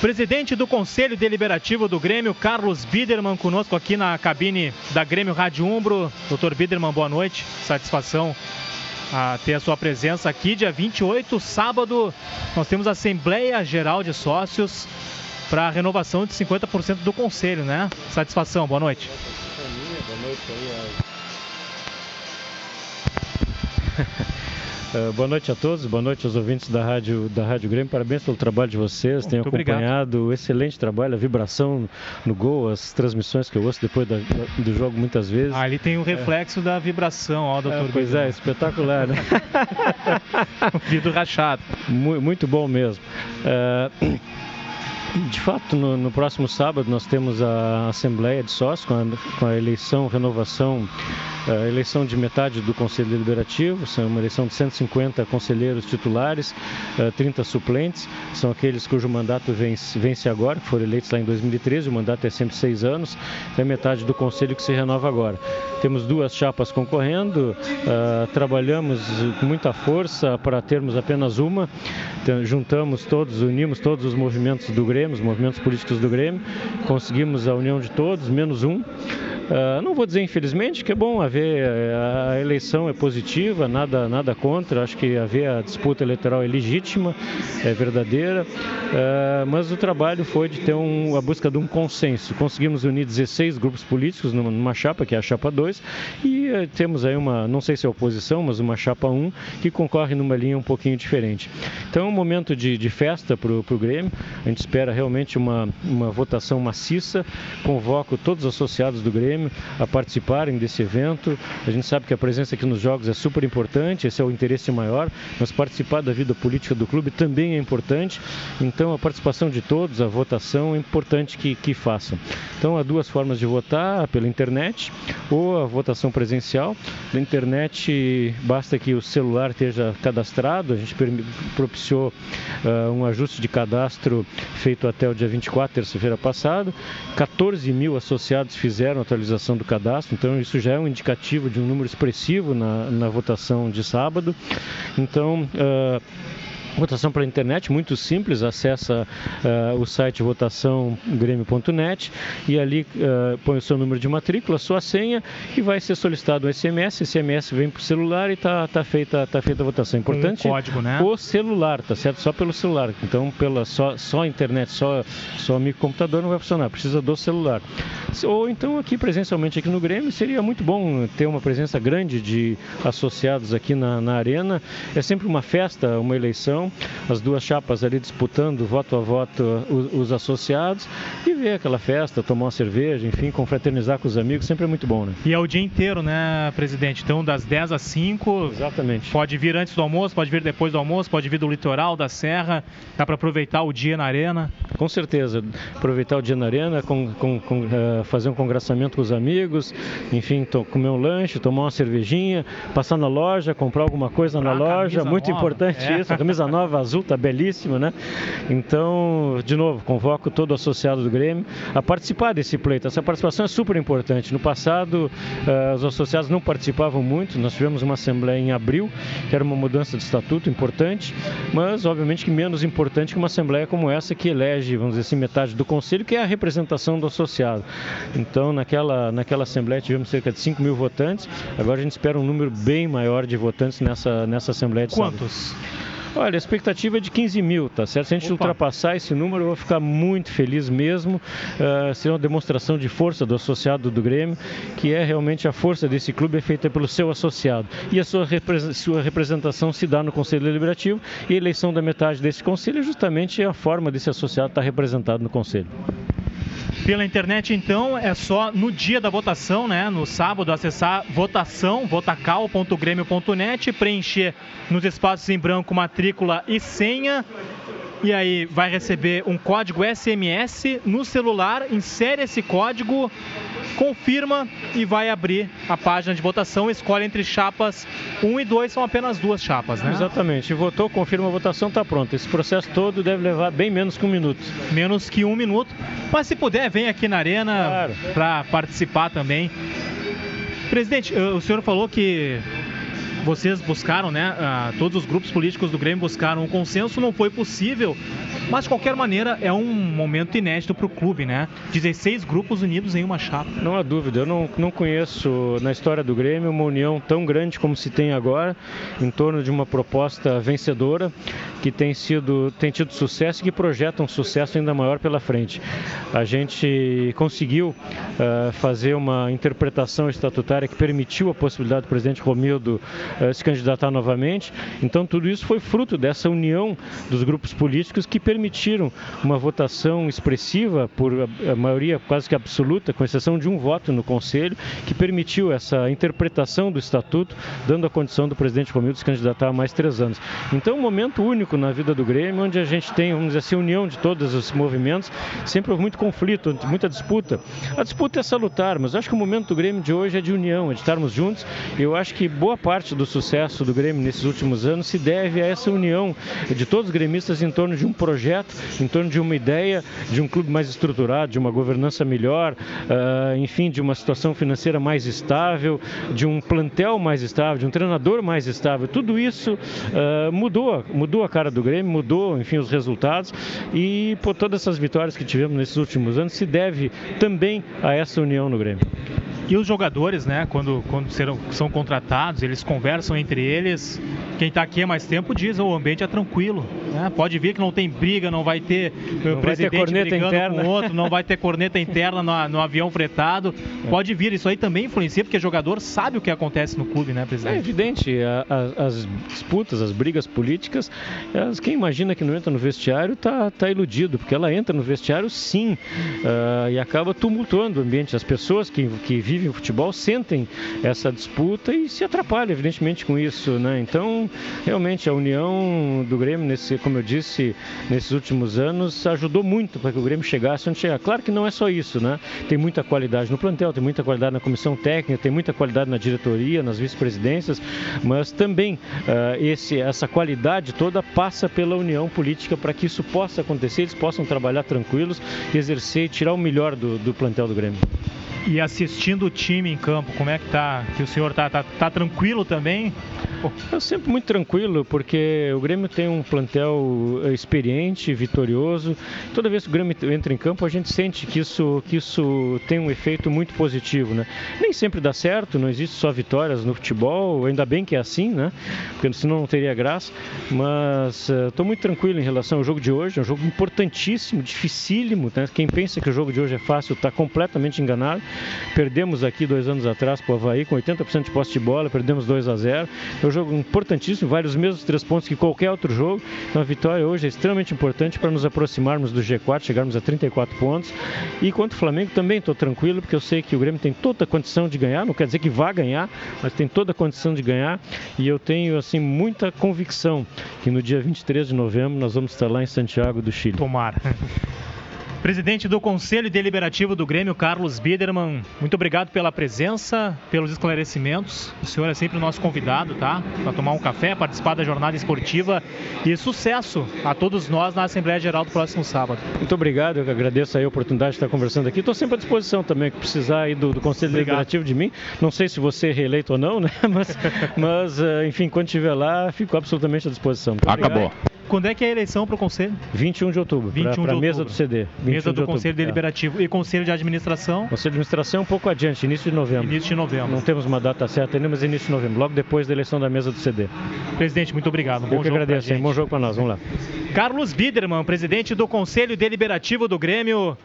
Presidente do Conselho Deliberativo do Grêmio, Carlos Biderman, conosco aqui na cabine da Grêmio Rádio Umbro. Doutor Biderman, boa noite. Satisfação a ter a sua presença aqui. Dia 28, sábado, nós temos a Assembleia Geral de Sócios para a renovação de 50% do Conselho, né? Satisfação, boa noite. Boa noite Uh, boa noite a todos, boa noite aos ouvintes da Rádio, da Rádio Grêmio. Parabéns pelo trabalho de vocês. Tenho acompanhado obrigado. o excelente trabalho, a vibração no gol, as transmissões que eu ouço depois da, do jogo muitas vezes. Ah, ali tem o um reflexo é. da vibração, ó, doutor. É, pois é, espetacular, né? Vidro rachado. Muito bom mesmo. Uh, de fato, no, no, próximo sábado nós temos a Assembleia de Sócios com a, com a eleição, renovação, a eleição de metade do Conselho Deliberativo, são uma eleição de 150 conselheiros titulares, 30 suplentes, são aqueles cujo mandato vence, agora, que foram eleitos lá em 2013, o mandato é sempre seis anos, é metade do Conselho que se renova agora. Temos duas chapas concorrendo, uh, trabalhamos com muita força para termos apenas uma, juntamos todos, unimos todos os movimentos do Grêmio, os movimentos políticos do Grêmio, conseguimos a união de todos, menos um. Uh, não vou dizer infelizmente que é bom haver eh, a eleição é positiva, nada nada contra. Acho que haver a disputa eleitoral é legítima, é verdadeira, uh, mas o trabalho foi de ter um, a busca de um consenso. Conseguimos unir 16 grupos políticos numa, numa chapa que é a chapa 2 e uh, temos aí uma, não sei se é oposição, mas uma chapa 1 que concorre numa linha um pouquinho diferente. Então é um momento de, de festa para o Grêmio. A gente espera realmente uma uma votação maciça. Convoco todos os associados do Grêmio Grêmio a participarem desse evento. A gente sabe que a presença aqui nos jogos é super importante, esse é o interesse maior, mas participar da vida política do clube também é importante. Então a participação de todos, a votação é importante que, que façam. Então há duas formas de votar, pela internet ou a votação presencial. Na internet basta que o celular esteja cadastrado, a gente propiciou uh, um ajuste de cadastro feito até o dia 24, terça-feira passada. 14 mil associados fizeram atualização atualização do cadastro, então isso já é um indicativo de um número expressivo na, na votação de sábado. Então, uh, Votação pela internet, muito simples, acessa uh, o site votaçãogrêmio.net e ali uh, põe o seu número de matrícula, sua senha e vai ser solicitado um SMS. SMS vem para o celular e está tá feita, tá feita a votação. Importante um código, né? o celular, tá certo? Só pelo celular. Então, pela, só, só internet, só, só microcomputador não vai funcionar, precisa do celular. Ou então aqui presencialmente aqui no Grêmio seria muito bom ter uma presença grande de associados aqui na, na arena. É sempre uma festa, uma eleição as duas chapas ali disputando voto a voto os, os, associados e ver aquela festa, tomar uma cerveja, enfim, confraternizar com os amigos, sempre é muito bom, né? E é o dia inteiro, né, presidente? Então, das 10 às 5. Exatamente. Pode vir antes do almoço, pode vir depois do almoço, pode vir do litoral, da serra, dá para aproveitar o dia na arena? Com certeza, aproveitar o dia na arena, com, com, com uh, fazer um congraçamento com os amigos, enfim, comer um lanche, tomar uma cervejinha, passar na loja, comprar alguma coisa comprar na loja, muito nova. importante é. isso, a camisa nova nova azul, tá belíssima, né? Então, de novo, convoco todo associado do Grêmio a participar desse pleito. Essa participação é super importante. No passado, uh, os associados não participavam muito, nós tivemos uma assembleia em abril, que era uma mudança de estatuto importante, mas obviamente que menos importante que uma assembleia como essa que elege, vamos dizer assim, metade do conselho, que é a representação do associado. Então, naquela, naquela assembleia tivemos cerca de 5 mil votantes, agora a gente espera um número bem maior de votantes nessa, nessa assembleia de Quantos? Sábado. Olha, a expectativa é de 15 mil, tá certo? Se a gente Opa. ultrapassar esse número, eu vou ficar muito feliz mesmo. Uh, ser uma demonstração de força do associado do Grêmio, que é realmente a força desse clube é feita pelo seu associado. E a sua, repre sua representação se dá no Conselho Deliberativo e a eleição da metade desse conselho é justamente a forma desse associado estar representado no Conselho. Pela internet, então, é só no dia da votação, né? No sábado, acessar votação, votacal.grêmio.net, preencher nos espaços em branco matrícula e senha e aí vai receber um código SMS no celular, insere esse código, confirma e vai abrir a página de votação, escolhe entre chapas 1 e 2, são apenas duas chapas, né? Exatamente, votou, confirma a votação, está pronto. Esse processo todo deve levar bem menos que um minuto. Menos que um minuto, mas se puder, vem aqui na arena claro. para participar também. Presidente, o senhor falou que vocês buscaram, né? Uh, todos os grupos políticos do Grêmio buscaram um consenso, não foi possível. Mas de qualquer maneira é um momento inédito para o clube, né? 16 grupos unidos em uma chapa. Não há dúvida, eu não, não conheço na história do Grêmio uma união tão grande como se tem agora, em torno de uma proposta vencedora que tem sido tem tido sucesso e que projeta um sucesso ainda maior pela frente. A gente conseguiu uh, fazer uma interpretação estatutária que permitiu a possibilidade do presidente Romildo se candidatar novamente. Então tudo isso foi fruto dessa união dos grupos políticos que permitiram uma votação expressiva por a maioria quase que absoluta, com exceção de um voto no Conselho, que permitiu essa interpretação do estatuto, dando a condição do presidente Romildo se candidatar a mais três anos. Então, um momento único na vida do Grêmio, onde a gente tem, vamos dizer assim, união de todos os movimentos, sempre houve muito conflito, muita disputa. A disputa é salutar, mas acho que o momento do Grêmio de hoje é de união, é de estarmos juntos. Eu acho que boa parte do sucesso do Grêmio nesses últimos anos se deve a essa união de todos os gremistas em torno de um projeto, em torno de uma ideia, de um clube mais estruturado, de uma governança melhor, uh, enfim, de uma situação financeira mais estável, de um plantel mais estável, de um treinador mais estável. Tudo isso uh, mudou, mudou a cara do Grêmio, mudou, enfim, os resultados e por todas essas vitórias que tivemos nesses últimos anos se deve também a essa união no Grêmio. E os jogadores, né, quando, quando serão, são contratados, eles conversam entre eles. Quem está aqui há mais tempo diz: o ambiente é tranquilo. Né? Pode ver que não tem briga, não vai ter eh, não presidente vai ter corneta brigando interna. com outro, não vai ter corneta interna no, no, avião fretado. Pode vir, isso aí também influencia, porque o jogador sabe o que acontece no clube, né, presidente? É evidente, a, a, as disputas, as brigas políticas, elas, quem imagina que não entra no vestiário está tá iludido, porque ela entra no vestiário sim uh, e acaba tumultuando o ambiente. As pessoas que, que vivem vivem o futebol sentem essa disputa e se atrapalham, evidentemente, com isso. Né? Então, realmente, a união do Grêmio, nesse, como eu disse, nesses últimos anos, ajudou muito para que o Grêmio chegasse onde chegar. Claro que não é só isso, né? Tem muita qualidade no plantel, tem muita qualidade na comissão técnica, tem muita qualidade na diretoria, nas vice-presidências, mas também uh, esse, essa qualidade toda passa pela união política para que isso possa acontecer, eles possam trabalhar tranquilos, exercer e tirar o melhor do, do plantel do Grêmio. E assistindo o time em campo, como é que tá? Que o senhor tá, tá, tá tranquilo também? Eu sempre muito tranquilo, porque o Grêmio tem um plantel eh, experiente, vitorioso. Toda vez que o Grêmio entra em campo, a gente sente que isso, que isso tem um efeito muito positivo, né? Nem sempre dá certo, não existe só vitórias no futebol, ainda bem que é assim, né? Porque senão não teria graça. Mas estou uh, muito tranquilo em relação ao jogo de hoje, é um jogo importantíssimo, dificílimo, né? Quem pensa que o jogo de hoje é fácil está completamente enganado. Perdemos aqui dois anos atrás para o Havaí com 80% de posse de bola, perdemos 2 a 0. É um jogo importantíssimo, vale os mesmos três pontos que qualquer outro jogo. Então a vitória hoje é extremamente importante para nos aproximarmos do G4, chegarmos a 34 pontos. E quanto ao Flamengo também estou tranquilo, porque eu sei que o Grêmio tem toda a condição de ganhar, não quer dizer que vá ganhar, mas tem toda a condição de ganhar. E eu tenho assim muita convicção que no dia 23 de novembro nós vamos estar lá em Santiago do Chile. Tomara. Presidente do Conselho Deliberativo do Grêmio, Carlos Biederman, muito obrigado pela presença, pelos esclarecimentos. O senhor é sempre o nosso convidado, tá? Para tomar um café, participar da jornada esportiva e sucesso a todos nós na Assembleia Geral do próximo sábado. Muito obrigado, eu agradeço a oportunidade de estar conversando aqui. Estou sempre à disposição também, que precisar aí do, do Conselho obrigado. Deliberativo de mim. Não sei se você é reeleito ou não, né? Mas, mas eh, enfim, quando estiver lá, fico absolutamente à disposição. Muito Acabou. Obrigado. Quando é que é a eleição para o Conselho? 21 de outubro. 21 para a mesa do CD. Mesa do Conselho Deliberativo. É. E Conselho de Administração? Conselho de Administração um pouco adiante, início de novembro. Início de novembro. Não temos uma data certa ainda, mas início de novembro, logo depois da eleição da mesa do CD. Presidente, muito obrigado. Um bom Eu que agradeço, bom jogo para nós. Vamos lá. Carlos Biederman, presidente do Conselho Deliberativo do Grêmio.